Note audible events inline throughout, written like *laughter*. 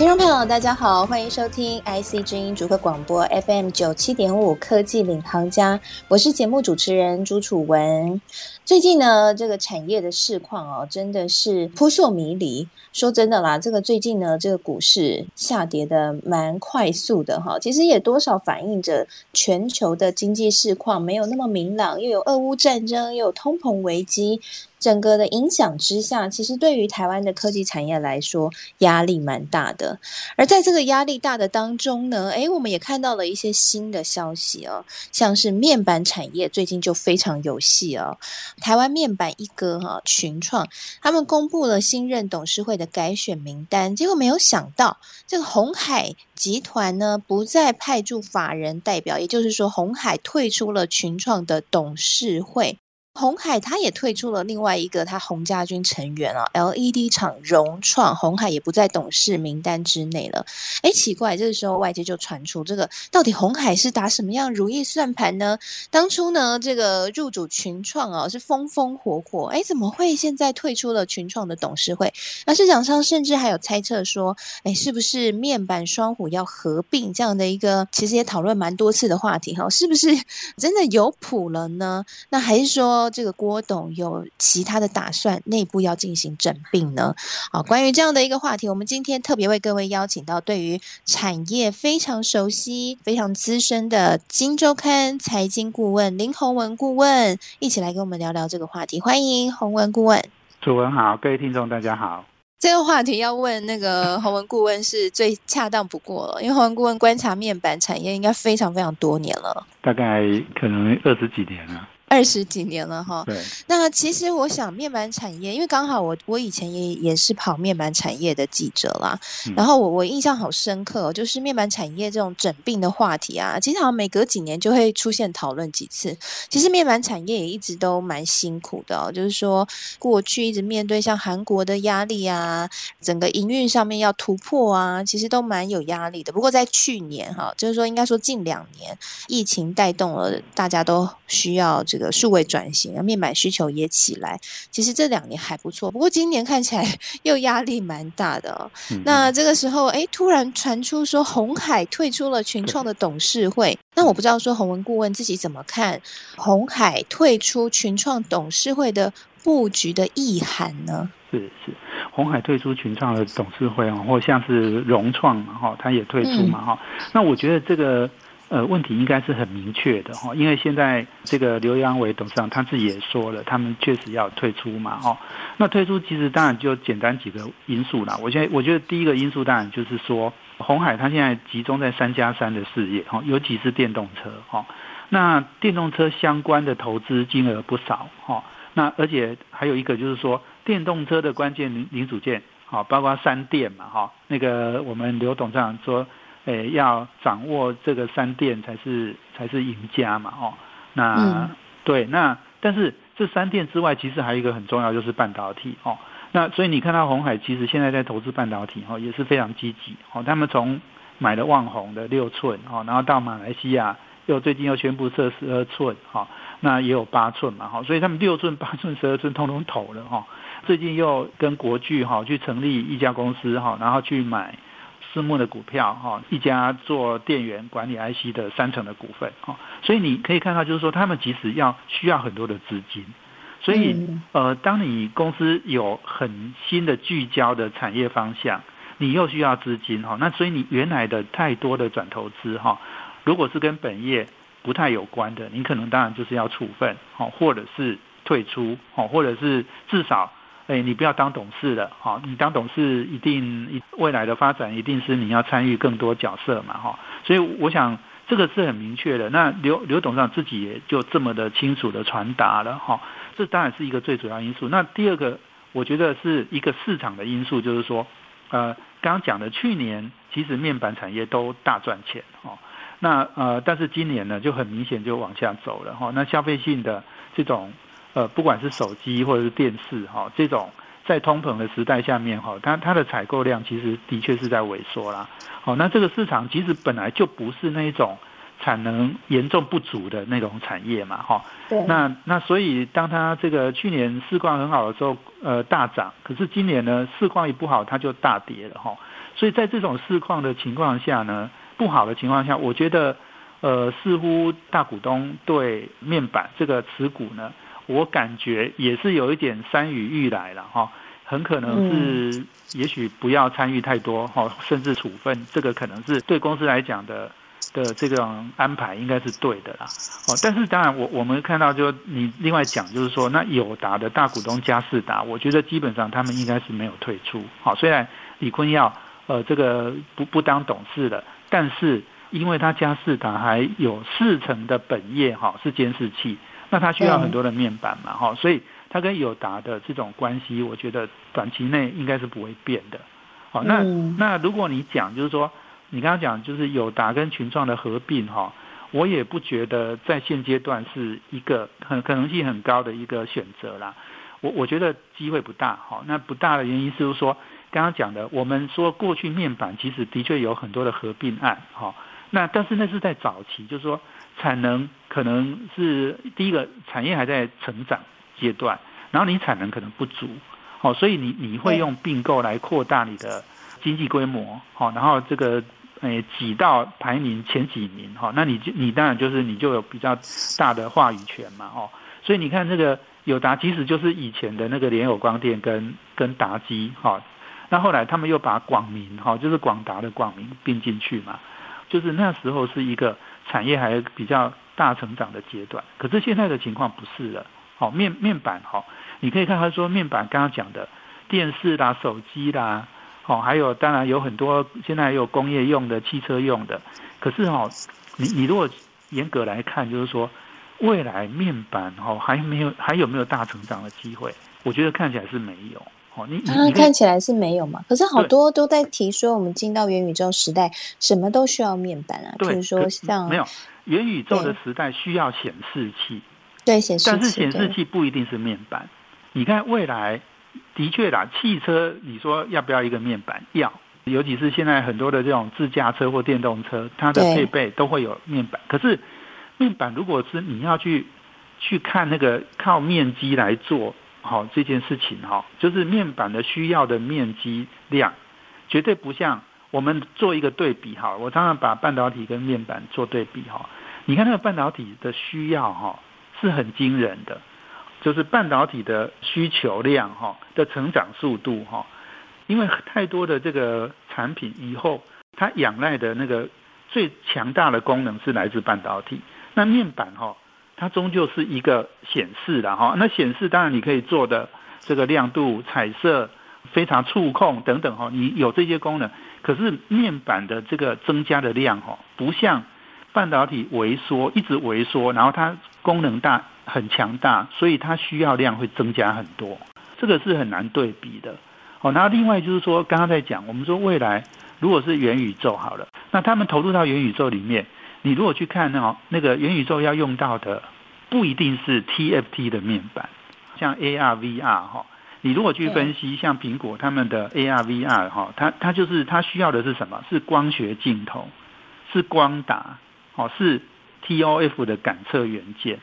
听众朋友，大家好，欢迎收听 IC 之音主客广播 FM 九七点五《科技领航家》，我是节目主持人朱楚文。最近呢，这个产业的市况哦，真的是扑朔迷离。说真的啦，这个最近呢，这个股市下跌的蛮快速的哈。其实也多少反映着全球的经济市况没有那么明朗，又有俄乌战争，又有通膨危机。整个的影响之下，其实对于台湾的科技产业来说，压力蛮大的。而在这个压力大的当中呢，诶，我们也看到了一些新的消息哦，像是面板产业最近就非常有戏哦。台湾面板一哥哈群创，他们公布了新任董事会的改选名单，结果没有想到，这个鸿海集团呢不再派驻法人代表，也就是说，鸿海退出了群创的董事会。红海他也退出了另外一个他洪家军成员啊，LED 厂融创，红海也不在董事名单之内了。哎，奇怪，这个时候外界就传出这个到底红海是打什么样如意算盘呢？当初呢，这个入主群创啊是风风火火，哎，怎么会现在退出了群创的董事会？那市场上甚至还有猜测说，哎，是不是面板双虎要合并这样的一个，其实也讨论蛮多次的话题哈，是不是 *laughs* 真的有谱了呢？那还是说？这个郭董有其他的打算，内部要进行整并呢？好，关于这样的一个话题，我们今天特别为各位邀请到对于产业非常熟悉、非常资深的《金周刊》财经顾问林宏文顾问，一起来跟我们聊聊这个话题。欢迎宏文顾问。主文好，各位听众大家好。这个话题要问那个宏文顾问是最恰当不过了，因为宏文顾问观察面板产业应该非常非常多年了，大概可能二十几年了。二十几年了哈，对。那其实我想面板产业，因为刚好我我以前也也是跑面板产业的记者啦，嗯、然后我我印象好深刻、哦，就是面板产业这种整病的话题啊，其实好像每隔几年就会出现讨论几次。其实面板产业也一直都蛮辛苦的、哦，就是说过去一直面对像韩国的压力啊，整个营运上面要突破啊，其实都蛮有压力的。不过在去年哈，就是说应该说近两年，疫情带动了大家都需要这个。个数位转型，面板需求也起来。其实这两年还不错，不过今年看起来 *laughs* 又压力蛮大的哦。嗯嗯。那这个时候，哎，突然传出说红海退出了群创的董事会。那我不知道说洪文顾问自己怎么看红海退出群创董事会的布局的意涵呢？是是，红海退出群创的董事会啊，或像是融创嘛，哈，他也退出嘛，哈、嗯。那我觉得这个。呃，问题应该是很明确的哈，因为现在这个刘扬伟董事长他自己也说了，他们确实要退出嘛，哦，那退出其实当然就简单几个因素啦。我现在我觉得第一个因素当然就是说，红海它现在集中在三加三的事业哈，尤其是电动车哈，那电动车相关的投资金额不少哈，那而且还有一个就是说，电动车的关键零零组件啊，包括三电嘛哈，那个我们刘董事长说。诶，要掌握这个三电才是才是赢家嘛，哦，那、嗯、对，那但是这三电之外，其实还有一个很重要，就是半导体哦。那所以你看到鸿海其实现在在投资半导体哦，也是非常积极哦。他们从买了旺宏的六寸哦，然后到马来西亚又最近又宣布设十二寸哈，那也有八寸嘛哈，所以他们六寸、八寸、十二寸通通投了哈。最近又跟国巨哈去成立一家公司哈，然后去买。私募的股票哈，一家做电源管理 IC 的三成的股份哈，所以你可以看到，就是说他们其实要需要很多的资金，所以呃，当你公司有很新的聚焦的产业方向，你又需要资金哈，那所以你原来的太多的转投资哈，如果是跟本业不太有关的，你可能当然就是要处分好，或者是退出好，或者是至少。哎，你不要当董事了，哈！你当董事一定未来的发展一定是你要参与更多角色嘛，哈！所以我想这个是很明确的。那刘刘董事长自己也就这么的清楚的传达了，哈！这当然是一个最主要因素。那第二个，我觉得是一个市场的因素，就是说，呃，刚刚讲的去年其实面板产业都大赚钱，哈！那呃，但是今年呢就很明显就往下走了，哈！那消费性的这种。呃，不管是手机或者是电视哈，这种在通膨的时代下面哈，它它的采购量其实的确是在萎缩啦。好，那这个市场其实本来就不是那一种产能严重不足的那种产业嘛，哈。对。那那所以当它这个去年市况很好的时候，呃，大涨，可是今年呢市况一不好，它就大跌了哈。所以在这种市况的情况下呢，不好的情况下，我觉得呃，似乎大股东对面板这个持股呢。我感觉也是有一点山雨欲来了哈，很可能是，也许不要参与太多哈，甚至处分，这个可能是对公司来讲的的这种安排应该是对的啦。哦，但是当然我我们看到就你另外讲就是说，那友达的大股东嘉士达，我觉得基本上他们应该是没有退出。好，虽然李坤耀呃这个不不当董事了，但是因为他嘉士达还有四成的本业哈是监视器。那它需要很多的面板嘛，哈，所以它跟友达的这种关系，我觉得短期内应该是不会变的。好，那那如果你讲就是说，你刚刚讲就是友达跟群创的合并，哈，我也不觉得在现阶段是一个很可能性很高的一个选择啦。我我觉得机会不大，哈，那不大的原因是说，刚刚讲的，我们说过去面板其实的确有很多的合并案，哈，那但是那是在早期，就是说。产能可能是第一个产业还在成长阶段，然后你产能可能不足，好，所以你你会用并购来扩大你的经济规模，好，然后这个诶挤到排名前几名，哈，那你就你当然就是你就有比较大的话语权嘛，哦，所以你看这个友达其实就是以前的那个联友光电跟跟达基，哈，那后来他们又把广明，哈，就是广达的广明并进去嘛，就是那时候是一个。产业还比较大成长的阶段，可是现在的情况不是了。好，面面板好，你可以看他说面板刚刚讲的电视啦、手机啦，好，还有当然有很多现在有工业用的、汽车用的。可是哦，你你如果严格来看，就是说未来面板哦还没有还有没有大成长的机会？我觉得看起来是没有。哦，你你、啊、看起来是没有嘛？可是好多都在提说，我们进到元宇宙时代，什么都需要面板啊。比如说像没有元宇宙的时代需要显示器，对显示器，但是显示器不一定是面板。你看未来的确啦，汽车你说要不要一个面板？要，尤其是现在很多的这种自驾车或电动车，它的配备都会有面板。可是面板如果是你要去去看那个靠面积来做。好，这件事情哈，就是面板的需要的面积量，绝对不像我们做一个对比哈。我常常把半导体跟面板做对比哈。你看那个半导体的需要哈，是很惊人的，就是半导体的需求量哈的成长速度哈，因为太多的这个产品以后，它仰赖的那个最强大的功能是来自半导体，那面板哈。它终究是一个显示的哈，那显示当然你可以做的这个亮度、彩色、非常触控等等哈，你有这些功能。可是面板的这个增加的量哈，不像半导体萎缩，一直萎缩，然后它功能大很强大，所以它需要量会增加很多，这个是很难对比的。哦，然后另外就是说，刚刚在讲，我们说未来如果是元宇宙好了，那他们投入到元宇宙里面。你如果去看那那个元宇宙要用到的，不一定是 TFT 的面板，像 AR、VR 哈。你如果去分析，像苹果他们的 AR、VR 哈，它它就是它需要的是什么？是光学镜头，是光达，哦，是 TOF 的感测元件。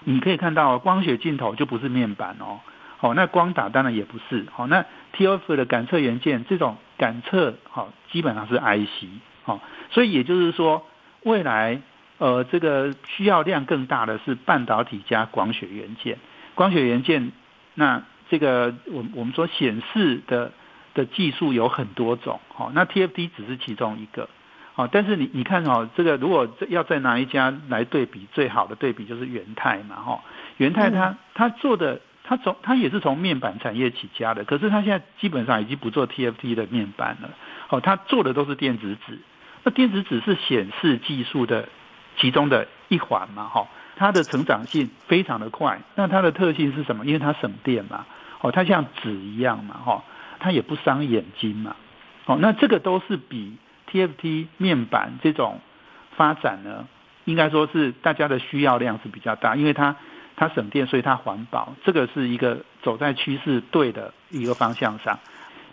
你可以看到光学镜头就不是面板哦，哦，那光打当然也不是，好，那 TOF 的感测元件这种感测哦，基本上是 IC，哦，所以也就是说。未来，呃，这个需要量更大的是半导体加光学元件。光学元件，那这个我我们说显示的的技术有很多种，好，那 TFT 只是其中一个，好，但是你你看哦，这个如果要再拿一家来对比，最好的对比就是元泰嘛，哈，元泰它它做的，它从它也是从面板产业起家的，可是它现在基本上已经不做 TFT 的面板了，哦，它做的都是电子纸。那电子纸是显示技术的其中的一环嘛，哈，它的成长性非常的快。那它的特性是什么？因为它省电嘛，哦，它像纸一样嘛，哈，它也不伤眼睛嘛，哦，那这个都是比 TFT 面板这种发展呢，应该说是大家的需要量是比较大，因为它它省电，所以它环保，这个是一个走在趋势对的一个方向上。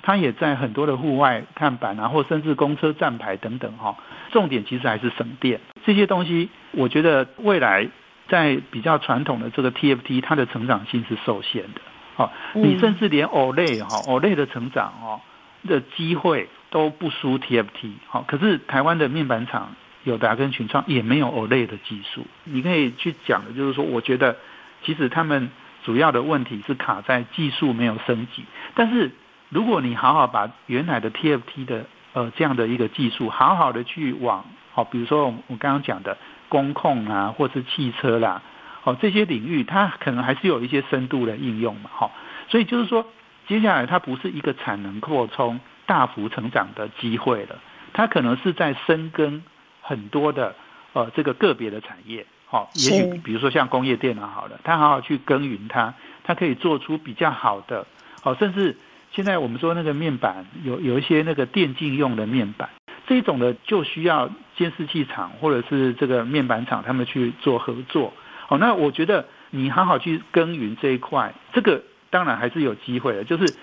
它也在很多的户外看板啊，或甚至公车站牌等等哈。重点其实还是省电这些东西。我觉得未来在比较传统的这个 TFT，它的成长性是受限的。好，你甚至连 OLED 哈，OLED 的成长哦的机会都不输 TFT。好，可是台湾的面板厂友达跟群创也没有 OLED 的技术。你可以去讲的就是说，我觉得其实他们主要的问题是卡在技术没有升级，但是。如果你好好把原来的 TFT 的呃这样的一个技术，好好的去往好，比如说我我刚刚讲的工控啊，或是汽车啦，好这些领域，它可能还是有一些深度的应用嘛，好，所以就是说，接下来它不是一个产能扩充大幅成长的机会了，它可能是在深耕很多的呃这个个别的产业，好，也许比如说像工业电脑好了，它好好去耕耘它，它可以做出比较好的，好，甚至。现在我们说那个面板有有一些那个电竞用的面板，这种的就需要监视器厂或者是这个面板厂他们去做合作。好，那我觉得你好好去耕耘这一块，这个当然还是有机会的，就是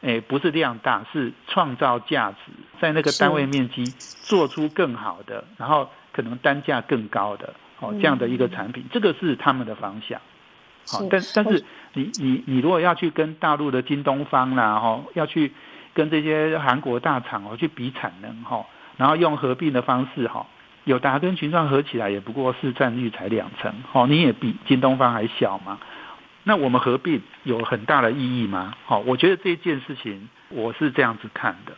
诶不是量大，是创造价值，在那个单位面积做出更好的，然后可能单价更高的哦这样的一个产品，这个是他们的方向。好，但但是你你你如果要去跟大陆的京东方啦，哈，要去跟这些韩国大厂哦去比产能哈，然后用合并的方式哈，友达跟群创合起来也不过市占率才两成，哦，你也比京东方还小嘛，那我们合并有很大的意义吗？好，我觉得这件事情我是这样子看的。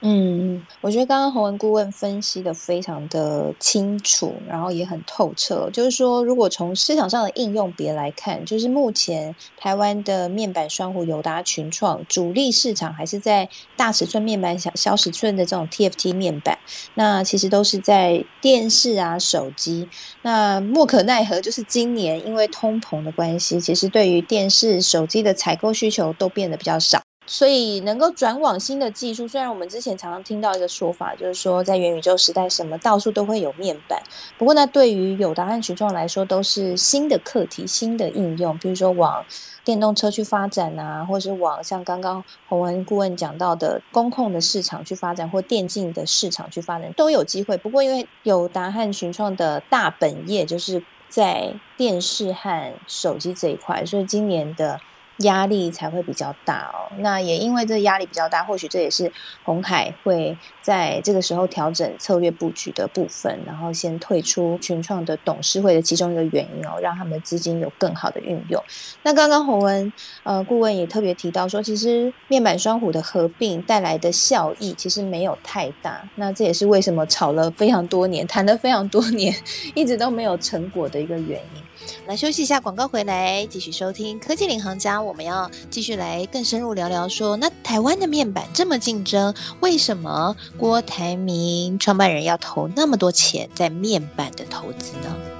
嗯，我觉得刚刚洪文顾问分析的非常的清楚，然后也很透彻。就是说，如果从市场上的应用别来看，就是目前台湾的面板双虎友达群创主力市场还是在大尺寸面板、小小尺寸的这种 TFT 面板。那其实都是在电视啊、手机。那莫可奈何，就是今年因为通膨的关系，其实对于电视、手机的采购需求都变得比较少。所以能够转往新的技术，虽然我们之前常常听到一个说法，就是说在元宇宙时代，什么到处都会有面板。不过呢，对于有达和群创来说，都是新的课题、新的应用，比如说往电动车去发展啊，或是往像刚刚洪文顾问讲到的工控的市场去发展，或电竞的市场去发展，都有机会。不过因为有达和群创的大本业就是在电视和手机这一块，所以今年的。压力才会比较大哦。那也因为这压力比较大，或许这也是红海会在这个时候调整策略布局的部分，然后先退出群创的董事会的其中一个原因哦，让他们的资金有更好的运用。那刚刚洪文呃顾问也特别提到说，其实面板双虎的合并带来的效益其实没有太大。那这也是为什么炒了非常多年，谈了非常多年，一直都没有成果的一个原因。来休息一下，广告回来继续收听科技领航家。我们要继续来更深入聊聊说，那台湾的面板这么竞争，为什么郭台铭创办人要投那么多钱在面板的投资呢？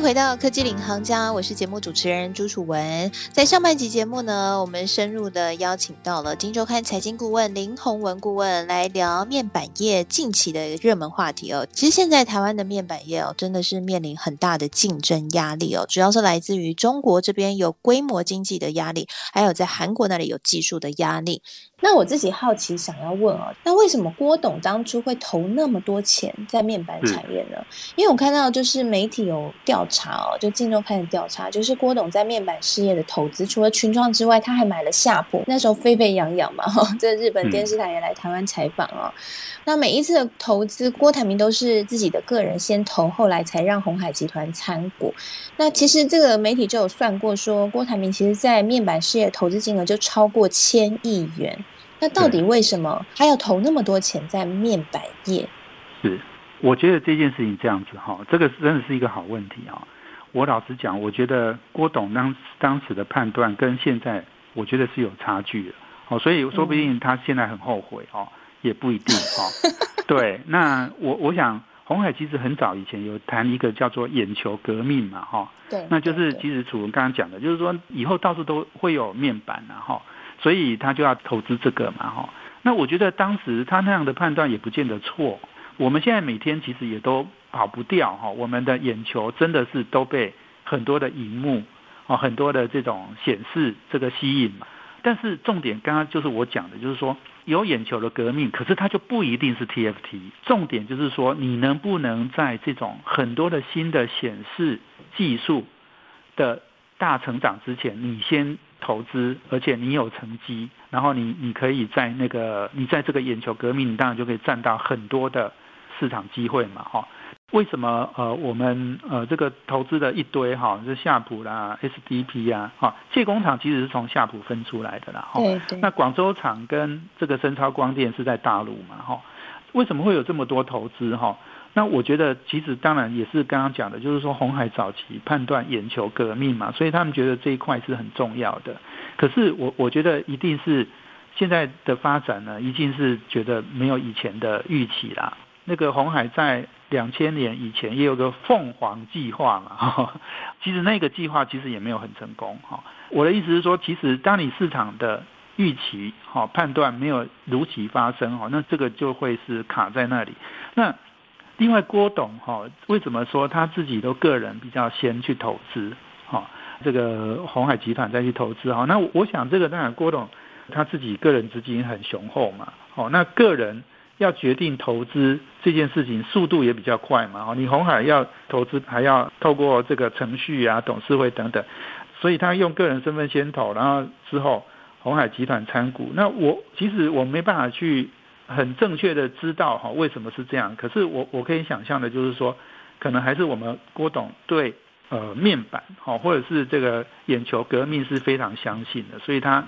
迎回到科技领航家，我是节目主持人朱楚文。在上半集节目呢，我们深入的邀请到了《金周刊》财经顾问林宏文顾问来聊面板业近期的热门话题哦。其实现在台湾的面板业哦，真的是面临很大的竞争压力哦，主要是来自于中国这边有规模经济的压力，还有在韩国那里有技术的压力。那我自己好奇想要问哦，那为什么郭董当初会投那么多钱在面板产业呢？因为我看到就是媒体有调查哦，就镜周开始调查，就是郭董在面板事业的投资，除了群创之外，他还买了夏普，那时候沸沸扬扬嘛，哈，*laughs* 这日本电视台也来台湾采访哦。那每一次的投资，郭台铭都是自己的个人先投，后来才让红海集团参股。那其实这个媒体就有算过说，说郭台铭其实在面板事业投资金额就超过千亿元。那到底为什么还要投那么多钱在面板业？是，我觉得这件事情这样子哈，这个真的是一个好问题啊。我老实讲，我觉得郭董当当时的判断跟现在，我觉得是有差距的。哦，所以说不定他现在很后悔哦，也不一定哦。*laughs* 对，那我我想，红海其实很早以前有谈一个叫做眼球革命嘛，哈。对。那就是其实楚文刚刚讲的，就是说以后到处都会有面板然后。所以他就要投资这个嘛，哈。那我觉得当时他那样的判断也不见得错。我们现在每天其实也都跑不掉哈，我们的眼球真的是都被很多的荧幕啊，很多的这种显示这个吸引嘛。但是重点刚刚就是我讲的，就是说有眼球的革命，可是它就不一定是 TFT。重点就是说，你能不能在这种很多的新的显示技术的大成长之前，你先投资，而且你有成绩，然后你你可以在那个你在这个眼球革命，你当然就可以占到很多的市场机会嘛，哈。为什么呃我们呃这个投资的一堆哈，是夏普啦、SDP 啊，哈，借工厂其实是从夏普分出来的啦，哈。那广州厂跟这个深超光电是在大陆嘛，哈。为什么会有这么多投资哈？那我觉得，其实当然也是刚刚讲的，就是说红海早期判断眼球革命嘛，所以他们觉得这一块是很重要的。可是我我觉得一定是现在的发展呢，一定是觉得没有以前的预期啦。那个红海在两千年以前也有个凤凰计划嘛，其实那个计划其实也没有很成功哈。我的意思是说，其实当你市场的预期哈判断没有如期发生哈，那这个就会是卡在那里。那另外，郭董哈，为什么说他自己都个人比较先去投资？哈，这个红海集团再去投资哈。那我想，这个当然郭董他自己个人资金很雄厚嘛。哦，那个人要决定投资这件事情，速度也比较快嘛。哦，你红海要投资，还要透过这个程序啊、董事会等等，所以他用个人身份先投，然后之后红海集团参股。那我其实我没办法去。很正确的知道哈为什么是这样，可是我我可以想象的就是说，可能还是我们郭董对呃面板哈或者是这个眼球革命是非常相信的，所以他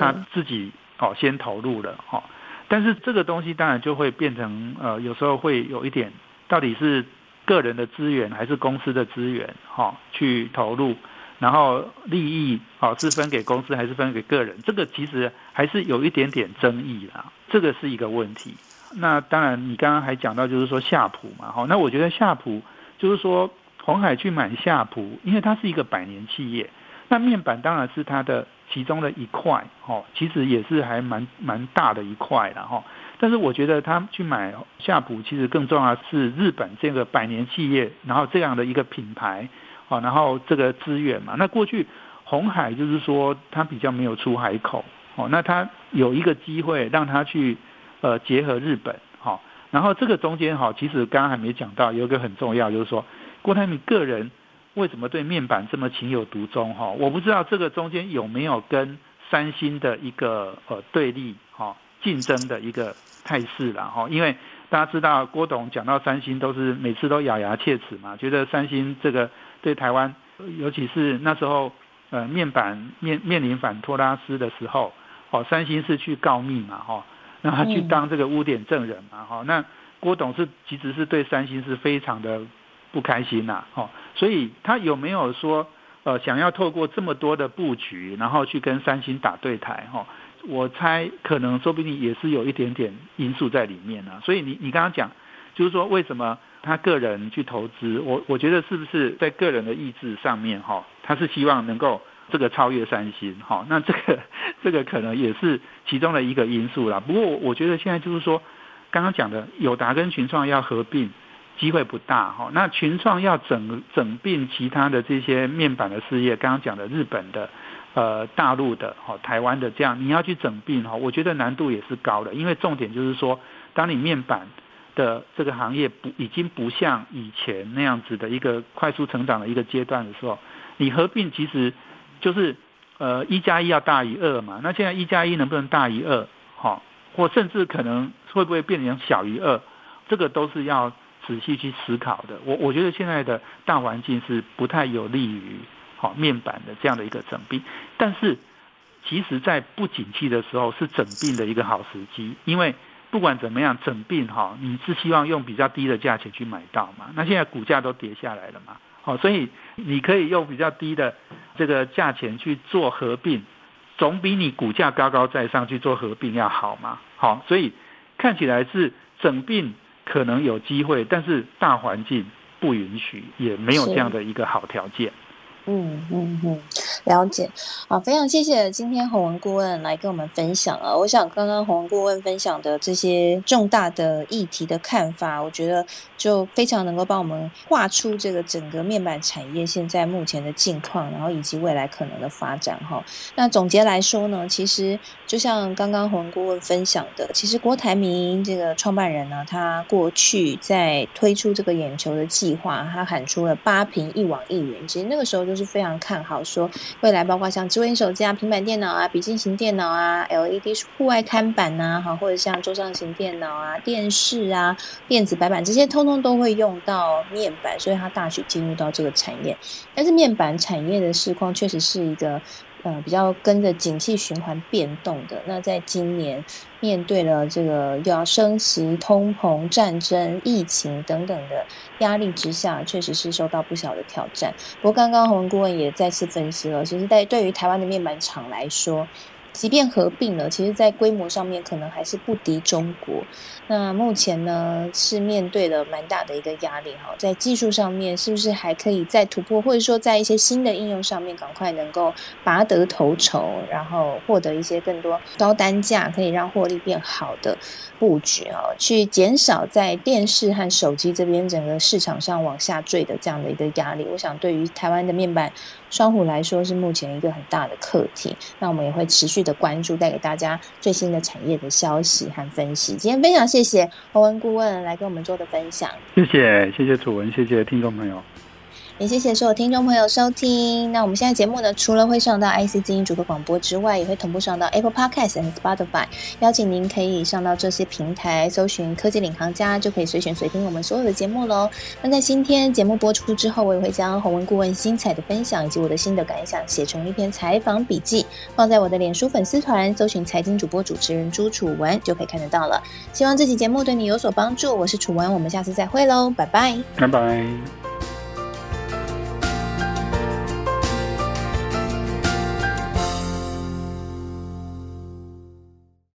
他自己哦先投入了哈，但是这个东西当然就会变成呃有时候会有一点到底是个人的资源还是公司的资源哈去投入。然后利益好是分给公司还是分给个人？这个其实还是有一点点争议啦，这个是一个问题。那当然，你刚刚还讲到就是说夏普嘛，哈，那我觉得夏普就是说红海去买夏普，因为它是一个百年企业，那面板当然是它的其中的一块，哦，其实也是还蛮蛮大的一块了，哈。但是我觉得他去买夏普，其实更重要的是日本这个百年企业，然后这样的一个品牌。好，然后这个资源嘛，那过去红海就是说它比较没有出海口，哦，那它有一个机会让它去呃结合日本，好，然后这个中间哈，其实刚刚还没讲到，有一个很重要就是说郭台铭个人为什么对面板这么情有独钟哈？我不知道这个中间有没有跟三星的一个呃对立哈竞争的一个态势了哈，因为大家知道郭董讲到三星都是每次都咬牙切齿嘛，觉得三星这个。对台湾，尤其是那时候，呃，面板面面临反托拉斯的时候，哦，三星是去告密嘛，哈，那他去当这个污点证人嘛，哈，那郭董是其实是对三星是非常的不开心呐，哈，所以他有没有说，呃，想要透过这么多的布局，然后去跟三星打对台，哈，我猜可能说不定也是有一点点因素在里面呢，所以你你刚刚讲，就是说为什么？他个人去投资，我我觉得是不是在个人的意志上面哈，他是希望能够这个超越三星哈，那这个 *laughs* 这个可能也是其中的一个因素啦。不过我觉得现在就是说，刚刚讲的友达跟群创要合并机会不大哈，那群创要整整并其他的这些面板的事业，刚刚讲的日本的、呃大陆的、哈台湾的这样，你要去整并哈，我觉得难度也是高的，因为重点就是说，当你面板的这个行业不已经不像以前那样子的一个快速成长的一个阶段的时候，你合并其实就是呃一加一要大于二嘛。那现在一加一能不能大于二？哈，或甚至可能会不会变成小于二？这个都是要仔细去思考的。我我觉得现在的大环境是不太有利于好面板的这样的一个整并，但是其实在不景气的时候是整并的一个好时机，因为。不管怎么样，整并哈，你是希望用比较低的价钱去买到嘛？那现在股价都跌下来了嘛，好，所以你可以用比较低的这个价钱去做合并，总比你股价高高在上去做合并要好嘛。好，所以看起来是整并可能有机会，但是大环境不允许，也没有这样的一个好条件。嗯嗯嗯。了解，好，非常谢谢今天宏文顾问来跟我们分享啊。我想刚刚宏文顾问分享的这些重大的议题的看法，我觉得就非常能够帮我们画出这个整个面板产业现在目前的境况，然后以及未来可能的发展哈。那总结来说呢，其实就像刚刚宏文顾问分享的，其实郭台铭这个创办人呢，他过去在推出这个眼球的计划，他喊出了八平一网一云，其实那个时候就是非常看好说。未来包括像智能手机啊、平板电脑啊、笔记型电脑啊、LED 户外看板呐，哈，或者像桌上型电脑啊、电视啊、电子白板这些，通通都会用到面板，所以它大举进入到这个产业。但是面板产业的市况确实是一个。呃，比较跟着景气循环变动的。那在今年面对了这个又要升息、通膨、战争、疫情等等的压力之下，确实是受到不小的挑战。不过，刚刚洪顾问也再次分析了，其实，在对于台湾的面板厂来说，即便合并了，其实，在规模上面可能还是不敌中国。那目前呢，是面对了蛮大的一个压力哈，在技术上面是不是还可以再突破，或者说在一些新的应用上面，赶快能够拔得头筹，然后获得一些更多高单价，可以让获利变好的布局啊，去减少在电视和手机这边整个市场上往下坠的这样的一个压力。我想，对于台湾的面板双虎来说，是目前一个很大的课题。那我们也会持续的关注，带给大家最新的产业的消息和分析。今天非常谢谢欧文顾问来跟我们做的分享。谢谢，谢谢楚文，谢谢听众朋友。也谢谢所有听众朋友收听。那我们现在节目呢，除了会上到 IC 精英主播广播之外，也会同步上到 Apple Podcast 和 Spotify。邀请您可以上到这些平台，搜寻“科技领航家”，就可以随选随听我们所有的节目喽。那在今天节目播出之后，我也会将宏文顾问精彩的分享以及我的心得感想写成一篇采访笔记，放在我的脸书粉丝团，搜寻“财经主播主持人朱楚文”就可以看得到了。希望这期节目对你有所帮助。我是楚文，我们下次再会喽，拜拜，拜拜。